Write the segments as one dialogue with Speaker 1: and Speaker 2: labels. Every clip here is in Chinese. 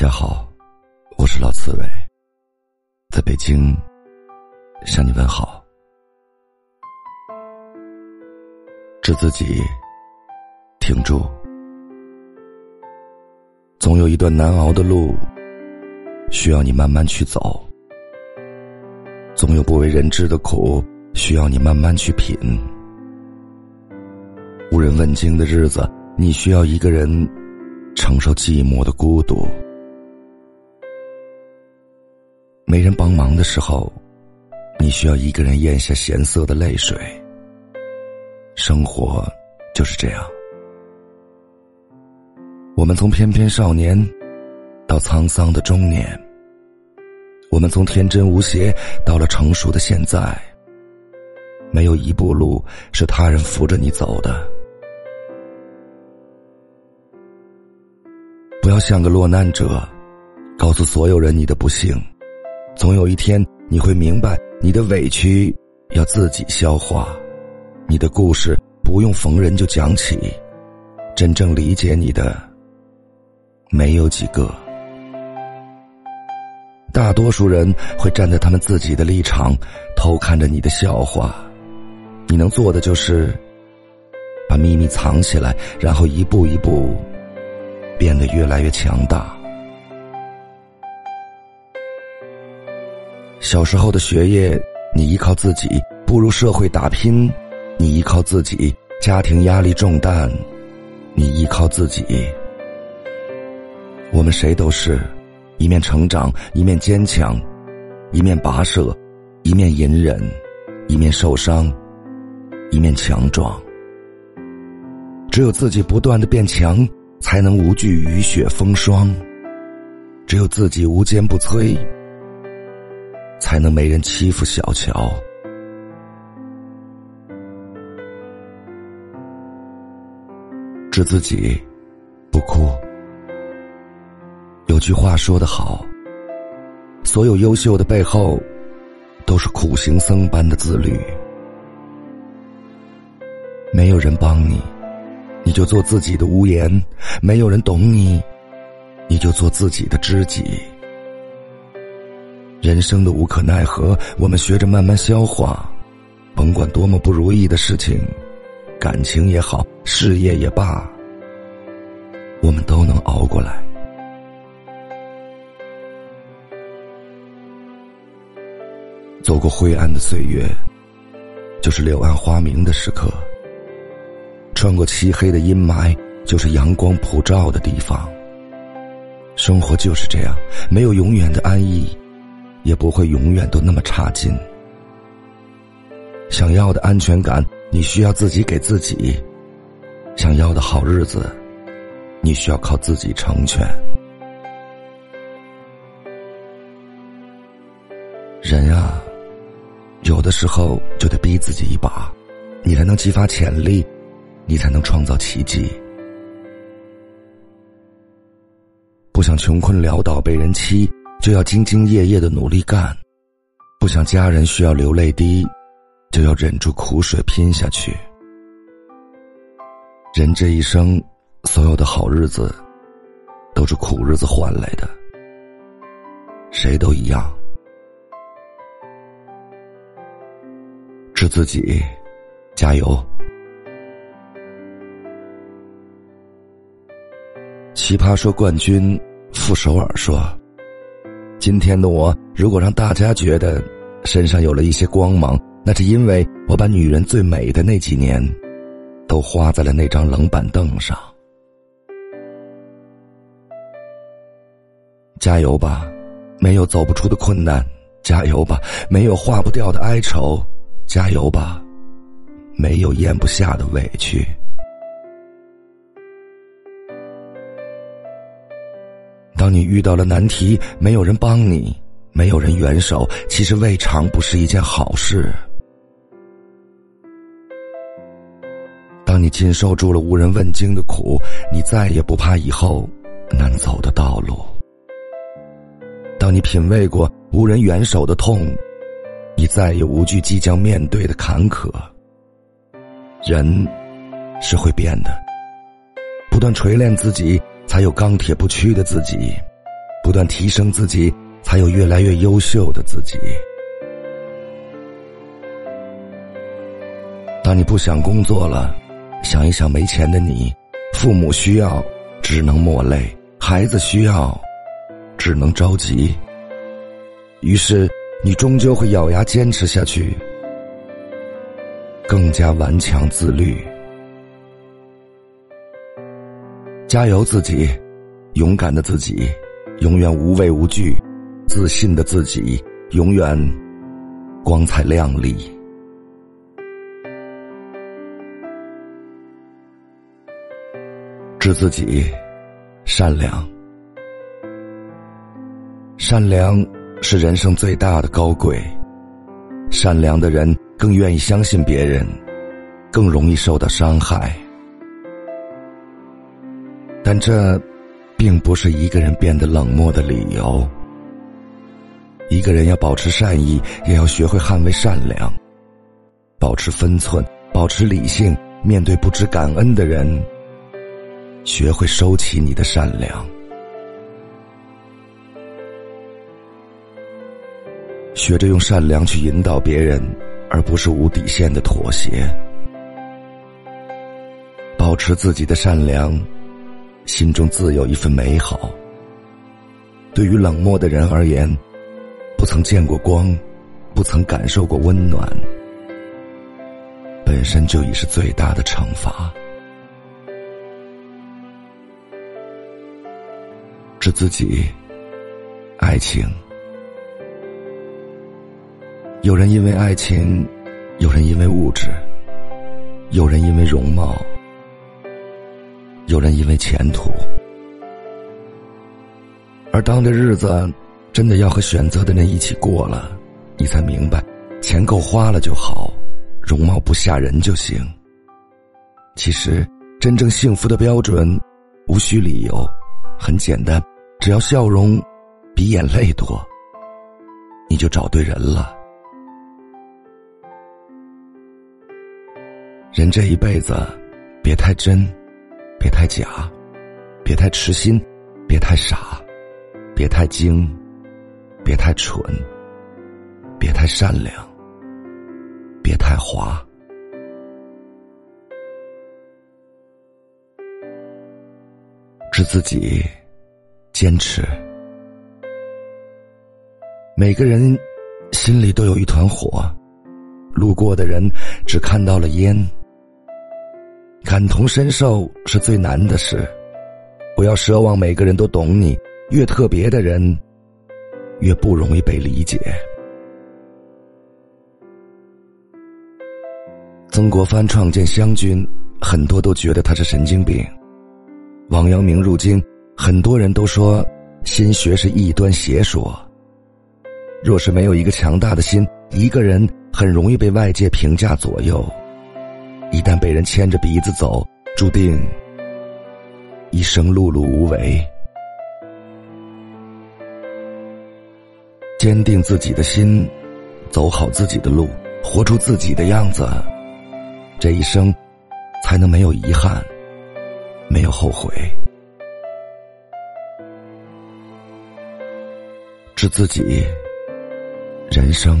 Speaker 1: 大家好，我是老刺猬，在北京向你问好。致自己，挺住，总有一段难熬的路需要你慢慢去走，总有不为人知的苦需要你慢慢去品。无人问津的日子，你需要一个人承受寂寞的孤独。没人帮忙的时候，你需要一个人咽下咸涩的泪水。生活就是这样，我们从翩翩少年到沧桑的中年，我们从天真无邪到了成熟的现在，没有一步路是他人扶着你走的。不要像个落难者，告诉所有人你的不幸。总有一天，你会明白，你的委屈要自己消化，你的故事不用逢人就讲起，真正理解你的没有几个。大多数人会站在他们自己的立场，偷看着你的笑话。你能做的就是，把秘密藏起来，然后一步一步变得越来越强大。小时候的学业，你依靠自己；步入社会打拼，你依靠自己；家庭压力重担，你依靠自己。我们谁都是，一面成长，一面坚强，一面跋涉，一面隐忍，一面受伤，一面强壮。只有自己不断的变强，才能无惧雨雪风霜。只有自己无坚不摧。才能没人欺负小乔。治自己，不哭。有句话说得好：所有优秀的背后，都是苦行僧般的自律。没有人帮你，你就做自己的屋檐；没有人懂你，你就做自己的知己。人生的无可奈何，我们学着慢慢消化。甭管多么不如意的事情，感情也好，事业也罢，我们都能熬过来。走过灰暗的岁月，就是柳暗花明的时刻；穿过漆黑的阴霾，就是阳光普照的地方。生活就是这样，没有永远的安逸。也不会永远都那么差劲。想要的安全感，你需要自己给自己；想要的好日子，你需要靠自己成全。人啊，有的时候就得逼自己一把，你才能激发潜力，你才能创造奇迹。不想穷困潦倒被人欺。就要兢兢业业的努力干，不想家人需要流泪滴，就要忍住苦水拼下去。人这一生，所有的好日子，都是苦日子换来的，谁都一样。治自己，加油！奇葩说冠军傅首尔说。今天的我，如果让大家觉得身上有了一些光芒，那是因为我把女人最美的那几年，都花在了那张冷板凳上。加油吧，没有走不出的困难；加油吧，没有化不掉的哀愁；加油吧，没有咽不下的委屈。当你遇到了难题，没有人帮你，没有人援手，其实未尝不是一件好事。当你经受住了无人问津的苦，你再也不怕以后难走的道路。当你品味过无人援手的痛，你再也无惧即将面对的坎坷。人是会变的，不断锤炼自己。才有钢铁不屈的自己，不断提升自己，才有越来越优秀的自己。当你不想工作了，想一想没钱的你，父母需要，只能抹泪；孩子需要，只能着急。于是，你终究会咬牙坚持下去，更加顽强自律。加油，自己，勇敢的自己，永远无畏无惧；自信的自己，永远光彩亮丽。致自己，善良，善良。是人生最大的高贵。善良的人更愿意相信别人，更容易受到伤害。但这，并不是一个人变得冷漠的理由。一个人要保持善意，也要学会捍卫善良，保持分寸，保持理性。面对不知感恩的人，学会收起你的善良。学着用善良去引导别人，而不是无底线的妥协。保持自己的善良，心中自有一份美好。对于冷漠的人而言，不曾见过光，不曾感受过温暖，本身就已是最大的惩罚。致自己，爱情。有人因为爱情，有人因为物质，有人因为容貌，有人因为前途。而当这日子真的要和选择的人一起过了，你才明白，钱够花了就好，容貌不吓人就行。其实，真正幸福的标准，无需理由，很简单，只要笑容比眼泪多，你就找对人了。人这一辈子，别太真，别太假，别太痴心，别太傻，别太精，别太蠢，别太善良，别太滑。致自己，坚持。每个人心里都有一团火，路过的人只看到了烟。感同身受是最难的事，不要奢望每个人都懂你。越特别的人，越不容易被理解。曾国藩创建湘军，很多都觉得他是神经病。王阳明入京，很多人都说心学是异端邪说。若是没有一个强大的心，一个人很容易被外界评价左右。一旦被人牵着鼻子走，注定一生碌碌无为。坚定自己的心，走好自己的路，活出自己的样子，这一生才能没有遗憾，没有后悔。致自己，人生。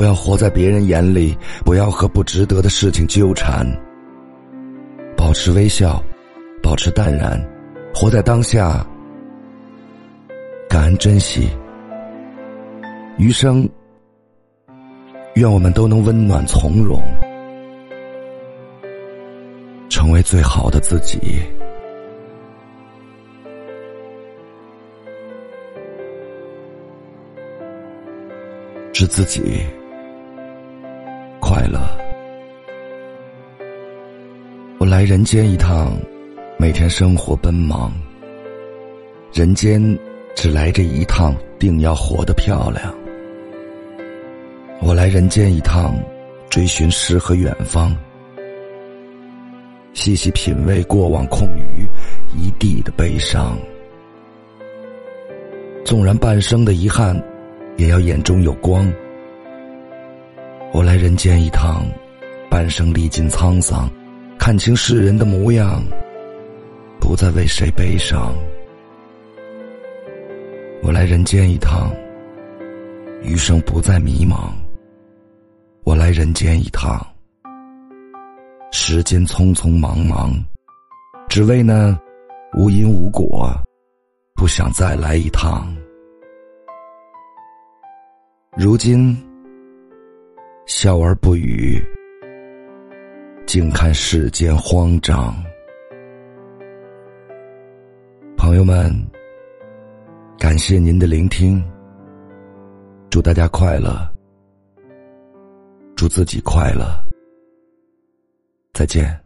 Speaker 1: 不要活在别人眼里，不要和不值得的事情纠缠。保持微笑，保持淡然，活在当下，感恩珍惜。余生，愿我们都能温暖从容，成为最好的自己。是自己。快乐。我来人间一趟，每天生活奔忙，人间只来这一趟，定要活得漂亮。我来人间一趟，追寻诗和远方，细细品味过往空余一地的悲伤。纵然半生的遗憾，也要眼中有光。我来人间一趟，半生历尽沧桑，看清世人的模样，不再为谁悲伤。我来人间一趟，余生不再迷茫。我来人间一趟，时间匆匆忙忙，只为那无因无果，不想再来一趟。如今笑而不语，静看世间慌张。朋友们。感谢您的聆听，祝大家快乐，祝自己快乐，再见。